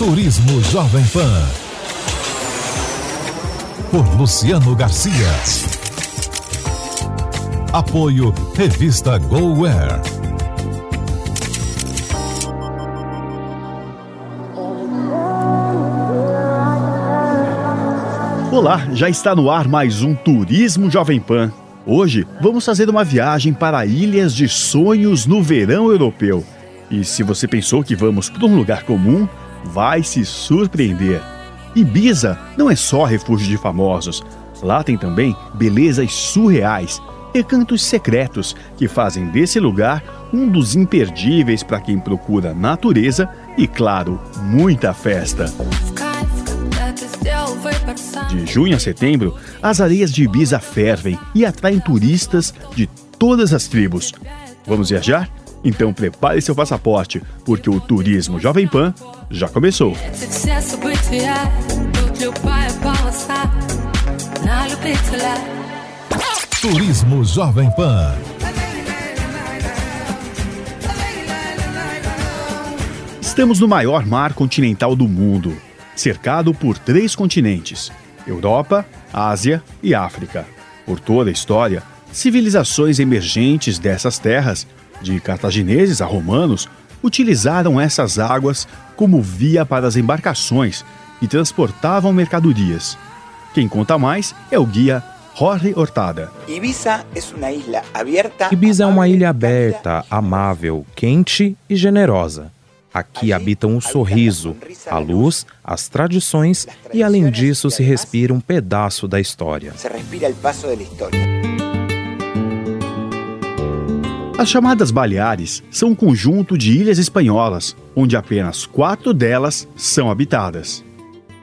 Turismo Jovem Pan. Por Luciano Garcia. Apoio Revista GoWare. Olá, já está no ar mais um Turismo Jovem Pan. Hoje vamos fazer uma viagem para ilhas de sonhos no verão europeu. E se você pensou que vamos para um lugar comum, vai se surpreender. Ibiza não é só refúgio de famosos. Lá tem também belezas surreais, recantos secretos que fazem desse lugar um dos imperdíveis para quem procura natureza e, claro, muita festa. De junho a setembro, as areias de Ibiza fervem e atraem turistas de todas as tribos. Vamos viajar? Então prepare seu passaporte, porque o Turismo Jovem Pan já começou. Turismo Jovem Pan. Estamos no maior mar continental do mundo, cercado por três continentes: Europa, Ásia e África. Por toda a história, civilizações emergentes dessas terras, de cartagineses a romanos, utilizaram essas águas como via para as embarcações e transportavam mercadorias. Quem conta mais é o guia Jorge Hortada. Ibiza é Ibiza é uma ilha aberta, amável, quente e generosa. Aqui habitam o sorriso, a luz, as tradições e, além disso, se respira um pedaço da história. As chamadas Baleares são um conjunto de ilhas espanholas, onde apenas quatro delas são habitadas.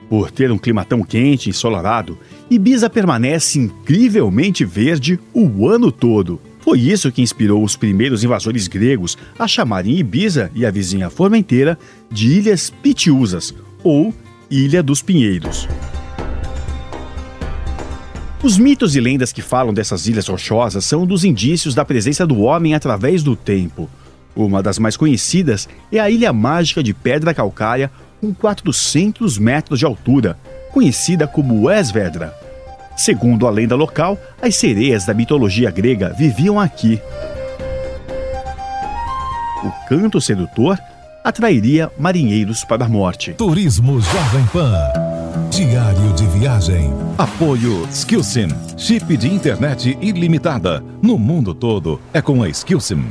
Por ter um clima tão quente e ensolarado, Ibiza permanece incrivelmente verde o ano todo. Foi isso que inspirou os primeiros invasores gregos a chamarem Ibiza e a vizinha Formenteira de Ilhas Pitiusas, ou Ilha dos Pinheiros. Os mitos e lendas que falam dessas ilhas rochosas são dos indícios da presença do homem através do tempo. Uma das mais conhecidas é a Ilha Mágica de Pedra Calcária, com 400 metros de altura, conhecida como Esvedra. Segundo a lenda local, as sereias da mitologia grega viviam aqui. O canto sedutor atrairia marinheiros para a morte. Turismo Jovem Pan. Diário de viagem. Apoio Skillsim. Chip de internet ilimitada. No mundo todo é com a Skillsim.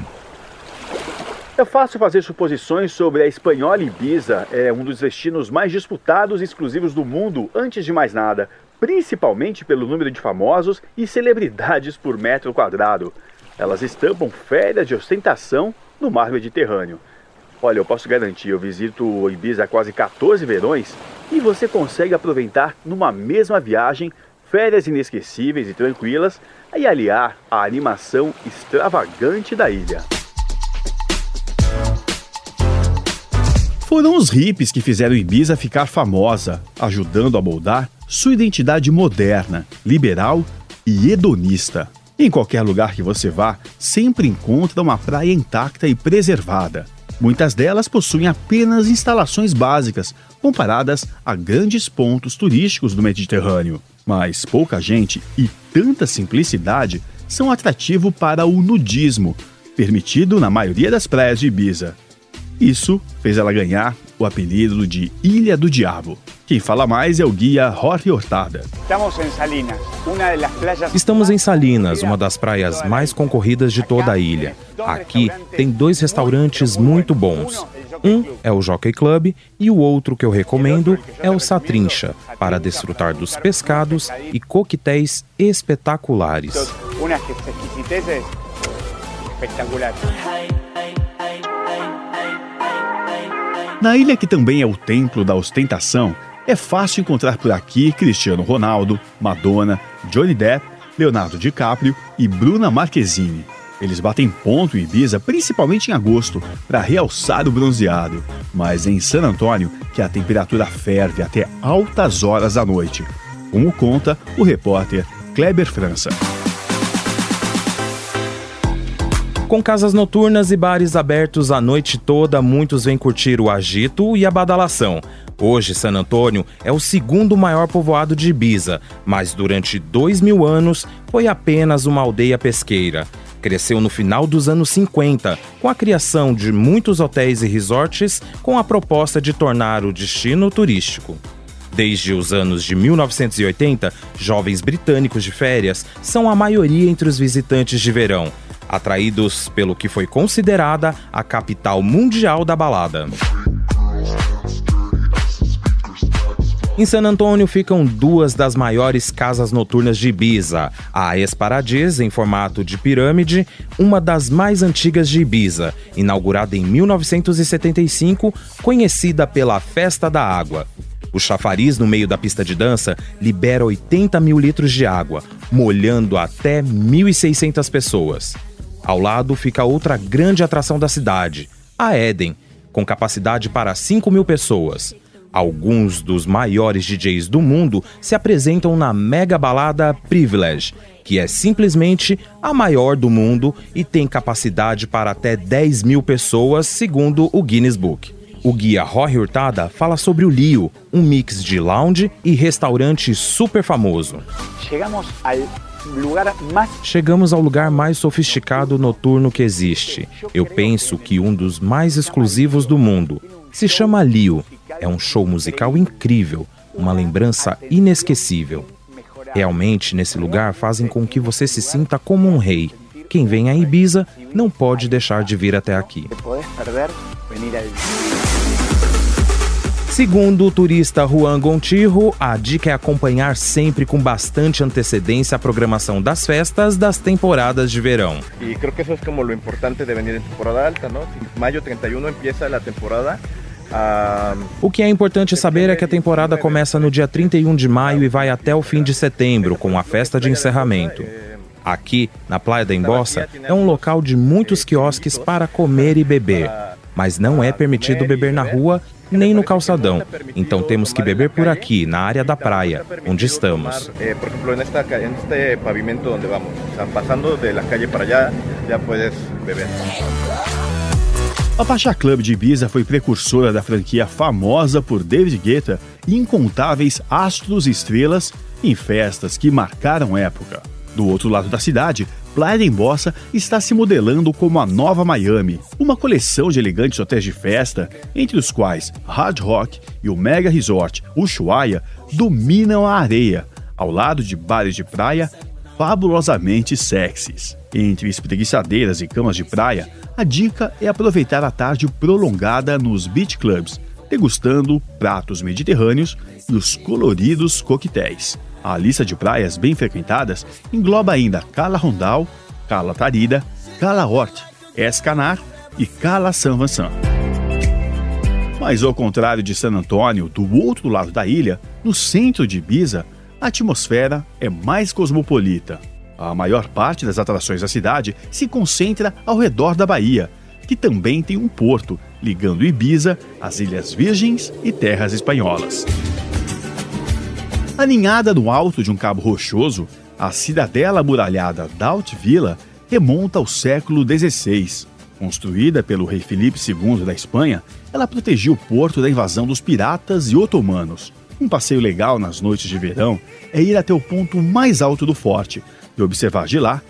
É fácil fazer suposições sobre a espanhola Ibiza, é um dos destinos mais disputados e exclusivos do mundo, antes de mais nada, principalmente pelo número de famosos e celebridades por metro quadrado. Elas estampam férias de ostentação no mar Mediterrâneo. Olha, eu posso garantir, eu visito o Ibiza há quase 14 verões e você consegue aproveitar numa mesma viagem férias inesquecíveis e tranquilas e aliar a animação extravagante da ilha. Foram os hippies que fizeram Ibiza ficar famosa, ajudando a moldar sua identidade moderna, liberal e hedonista. Em qualquer lugar que você vá, sempre encontra uma praia intacta e preservada. Muitas delas possuem apenas instalações básicas, comparadas a grandes pontos turísticos do Mediterrâneo. Mas pouca gente e tanta simplicidade são atrativo para o nudismo, permitido na maioria das praias de Ibiza. Isso fez ela ganhar o apelido de Ilha do Diabo. Quem fala mais é o guia Jorge Hortada. Estamos em Salinas, uma das praias mais concorridas de toda a ilha. Aqui tem dois restaurantes muito bons. Um é o Jockey Club e o outro que eu recomendo é o Satrincha, para desfrutar dos pescados e coquetéis espetaculares. Na ilha que também é o templo da ostentação, é fácil encontrar por aqui Cristiano Ronaldo, Madonna, Johnny Depp, Leonardo DiCaprio e Bruna Marquezine. Eles batem ponto em Ibiza, principalmente em agosto, para realçar o bronzeado. Mas é em San Antônio que a temperatura ferve até altas horas da noite, como conta o repórter Kleber França. Com casas noturnas e bares abertos a noite toda, muitos vêm curtir o agito e a badalação. Hoje, San Antônio é o segundo maior povoado de Ibiza, mas durante dois mil anos foi apenas uma aldeia pesqueira. Cresceu no final dos anos 50, com a criação de muitos hotéis e resorts, com a proposta de tornar o destino turístico. Desde os anos de 1980, jovens britânicos de férias são a maioria entre os visitantes de verão atraídos pelo que foi considerada a capital mundial da balada. Em San Antônio ficam duas das maiores casas noturnas de Ibiza. A Esparadis, em formato de pirâmide, uma das mais antigas de Ibiza, inaugurada em 1975, conhecida pela Festa da Água. O chafariz no meio da pista de dança libera 80 mil litros de água, molhando até 1.600 pessoas. Ao lado fica outra grande atração da cidade, a Eden, com capacidade para 5 mil pessoas. Alguns dos maiores DJs do mundo se apresentam na mega balada Privilege, que é simplesmente a maior do mundo e tem capacidade para até 10 mil pessoas, segundo o Guinness Book. O guia Roy Hurtada fala sobre o Lio, um mix de lounge e restaurante super famoso. Chegamos ao. Chegamos ao lugar mais sofisticado noturno que existe. Eu penso que um dos mais exclusivos do mundo. Se chama Lio. É um show musical incrível, uma lembrança inesquecível. Realmente, nesse lugar, fazem com que você se sinta como um rei. Quem vem a Ibiza não pode deixar de vir até aqui. Segundo o turista Juan Gontijo, a dica é acompanhar sempre com bastante antecedência a programação das festas das temporadas de verão. E creo que isso é como o importante de venir em temporada alta, não? Maio 31 empieza a temporada o que é importante saber é que a temporada começa no dia 31 de maio e vai até o fim de setembro, com a festa de encerramento. Aqui, na Praia da Embossa, é um local de muitos quiosques para comer e beber, mas não é permitido beber na rua nem no calçadão. Então temos que beber por aqui, na área da praia, onde estamos. Por exemplo, neste pavimento onde vamos, passando de la calle para allá, já puedes beber. A Pacha Club de Ibiza foi precursora da franquia famosa por David Guetta e incontáveis astros e estrelas em festas que marcaram época. Do outro lado da cidade, Playa de Embossa está se modelando como a nova Miami, uma coleção de elegantes hotéis de festa, entre os quais Hard Rock e o mega resort Ushuaia dominam a areia, ao lado de bares de praia fabulosamente sexys. Entre espreguiçadeiras e camas de praia, a dica é aproveitar a tarde prolongada nos beach clubs, degustando pratos mediterrâneos e os coloridos coquetéis. A lista de praias bem frequentadas engloba ainda Cala Rondal, Cala Tarida, Cala Hort, Escanar e Cala San Vincent. Mas ao contrário de San Antônio, do outro lado da ilha, no centro de Ibiza, a atmosfera é mais cosmopolita. A maior parte das atrações da cidade se concentra ao redor da Bahia, que também tem um porto ligando Ibiza às Ilhas Virgens e terras espanholas. Aninhada no alto de um cabo rochoso, a cidadela amuralhada Daut Villa remonta ao século XVI. Construída pelo rei Filipe II da Espanha, ela protegia o porto da invasão dos piratas e otomanos. Um passeio legal nas noites de verão é ir até o ponto mais alto do forte e observar de lá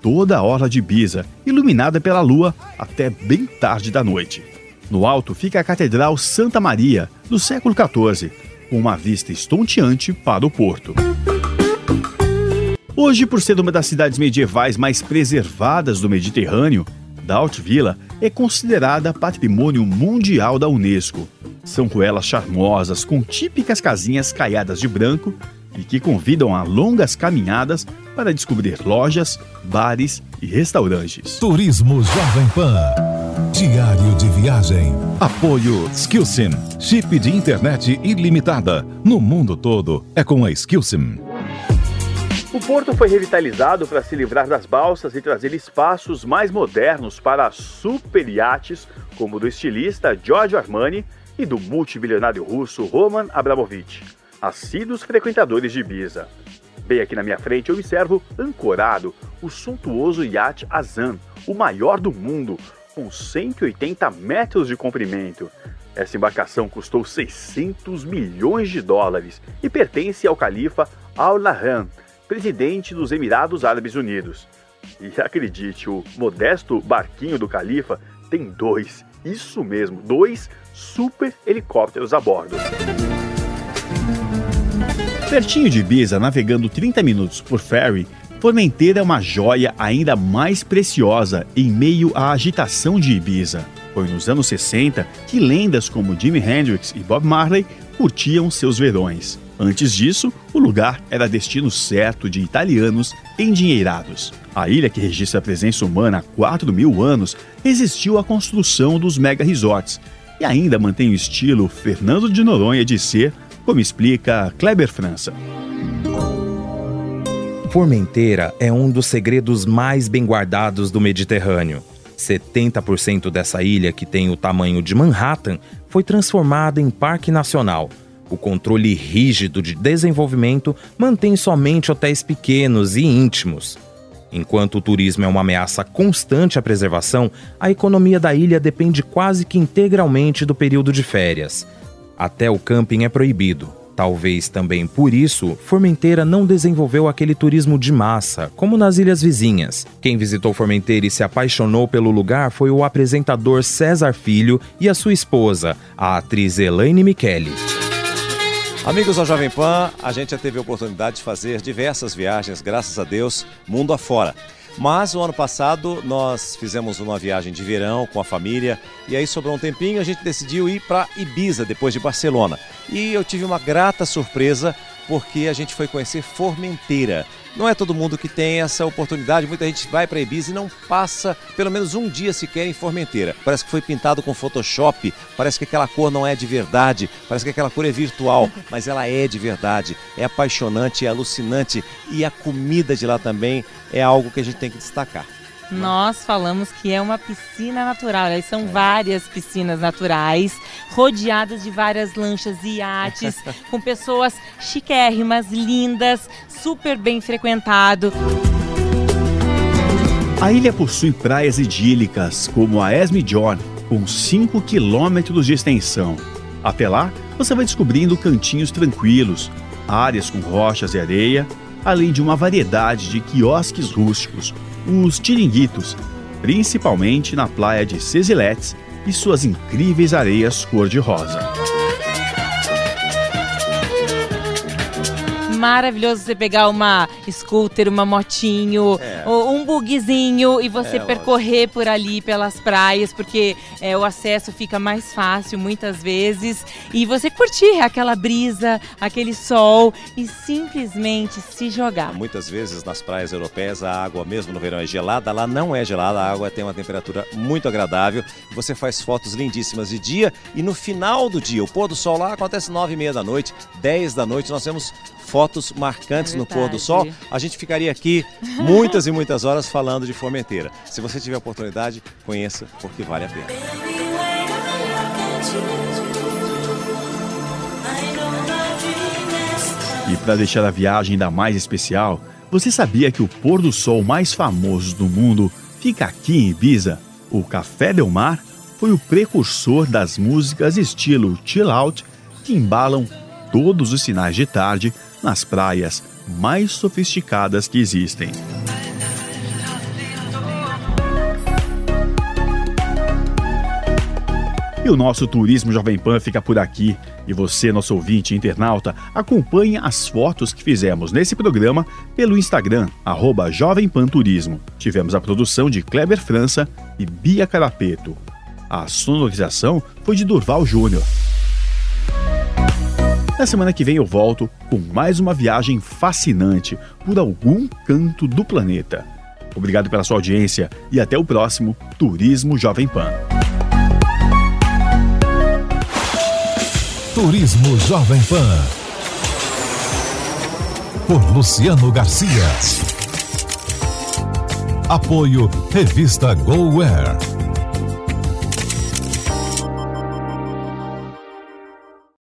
toda a orla de Ibiza, iluminada pela lua até bem tarde da noite. No alto fica a Catedral Santa Maria, do século XIV, com uma vista estonteante para o porto. Hoje, por ser uma das cidades medievais mais preservadas do Mediterrâneo, Daut Villa é considerada patrimônio mundial da Unesco. São ruelas charmosas com típicas casinhas caiadas de branco e que convidam a longas caminhadas para descobrir lojas, bares e restaurantes. Turismo Jovem Pan. Diário de viagem. Apoio Skillsim. Chip de internet ilimitada. No mundo todo é com a Skillsim. O porto foi revitalizado para se livrar das balsas e trazer espaços mais modernos para super iates, como o do estilista Giorgio Armani e do multibilionário russo Roman Abramovich, assíduos frequentadores de Ibiza. Bem aqui na minha frente eu observo ancorado o suntuoso iate Azan, o maior do mundo, com 180 metros de comprimento. Essa embarcação custou 600 milhões de dólares e pertence ao califa Al-Nahyan, presidente dos Emirados Árabes Unidos. E acredite, o modesto barquinho do califa tem dois, isso mesmo, dois super helicópteros a bordo. Pertinho de Ibiza, navegando 30 minutos por ferry, Formenteira é uma joia ainda mais preciosa em meio à agitação de Ibiza. Foi nos anos 60 que lendas como Jimi Hendrix e Bob Marley curtiam seus verões. Antes disso, o lugar era destino certo de italianos endinheirados. A ilha, que registra a presença humana há 4 mil anos, resistiu à construção dos mega resorts e ainda mantém o estilo Fernando de Noronha de ser, como explica Kleber França. Formenteira é um dos segredos mais bem guardados do Mediterrâneo. 70% dessa ilha, que tem o tamanho de Manhattan, foi transformada em parque nacional. O controle rígido de desenvolvimento mantém somente hotéis pequenos e íntimos. Enquanto o turismo é uma ameaça constante à preservação, a economia da ilha depende quase que integralmente do período de férias. Até o camping é proibido. Talvez também por isso, Formenteira não desenvolveu aquele turismo de massa, como nas ilhas vizinhas. Quem visitou Formenteira e se apaixonou pelo lugar foi o apresentador César Filho e a sua esposa, a atriz Elaine Michele. Amigos da Jovem Pan, a gente já teve a oportunidade de fazer diversas viagens, graças a Deus, mundo afora. Mas o ano passado nós fizemos uma viagem de verão com a família e aí sobrou um tempinho a gente decidiu ir para Ibiza depois de Barcelona. E eu tive uma grata surpresa porque a gente foi conhecer Formenteira. Não é todo mundo que tem essa oportunidade, muita gente vai para Ibiza e não passa pelo menos um dia sequer em Formenteira. Parece que foi pintado com Photoshop, parece que aquela cor não é de verdade, parece que aquela cor é virtual, mas ela é de verdade, é apaixonante, é alucinante. E a comida de lá também é algo que a gente tem que destacar. Nós falamos que é uma piscina natural. Aí são é. várias piscinas naturais, rodeadas de várias lanchas e iates, com pessoas chiquérrimas, lindas, super bem frequentado. A ilha possui praias idílicas, como a Esme John, com 5 quilômetros de extensão. Até lá, você vai descobrindo cantinhos tranquilos, áreas com rochas e areia, além de uma variedade de quiosques rústicos, os tiringuitos, principalmente na praia de Cesiletes e suas incríveis areias cor-de-rosa. Maravilhoso você pegar uma scooter, uma motinho, é. um bugzinho e você é, percorrer por ali pelas praias, porque é, o acesso fica mais fácil muitas vezes e você curtir aquela brisa, aquele sol e simplesmente se jogar. Muitas vezes nas praias europeias a água mesmo no verão é gelada, lá não é gelada, a água tem uma temperatura muito agradável. Você faz fotos lindíssimas de dia e no final do dia, o pôr do sol lá acontece nove e meia da noite, dez da noite, nós temos fotos marcantes é no pôr do sol. A gente ficaria aqui muitas e muitas horas falando de Formenteira. Se você tiver oportunidade, conheça porque vale a pena. E para deixar a viagem ainda mais especial, você sabia que o pôr do sol mais famoso do mundo fica aqui em Ibiza? O Café Del Mar foi o precursor das músicas estilo chill out que embalam todos os sinais de tarde nas praias mais sofisticadas que existem. E o nosso Turismo Jovem Pan fica por aqui. E você, nosso ouvinte internauta, acompanhe as fotos que fizemos nesse programa pelo Instagram, arroba Jovem Pan Turismo. Tivemos a produção de Kleber França e Bia Carapeto. A sonorização foi de Durval Júnior. Na semana que vem eu volto com mais uma viagem fascinante por algum canto do planeta. Obrigado pela sua audiência e até o próximo Turismo Jovem Pan. Turismo Jovem Pan. Por Luciano Garcia. Apoio Revista GoWare.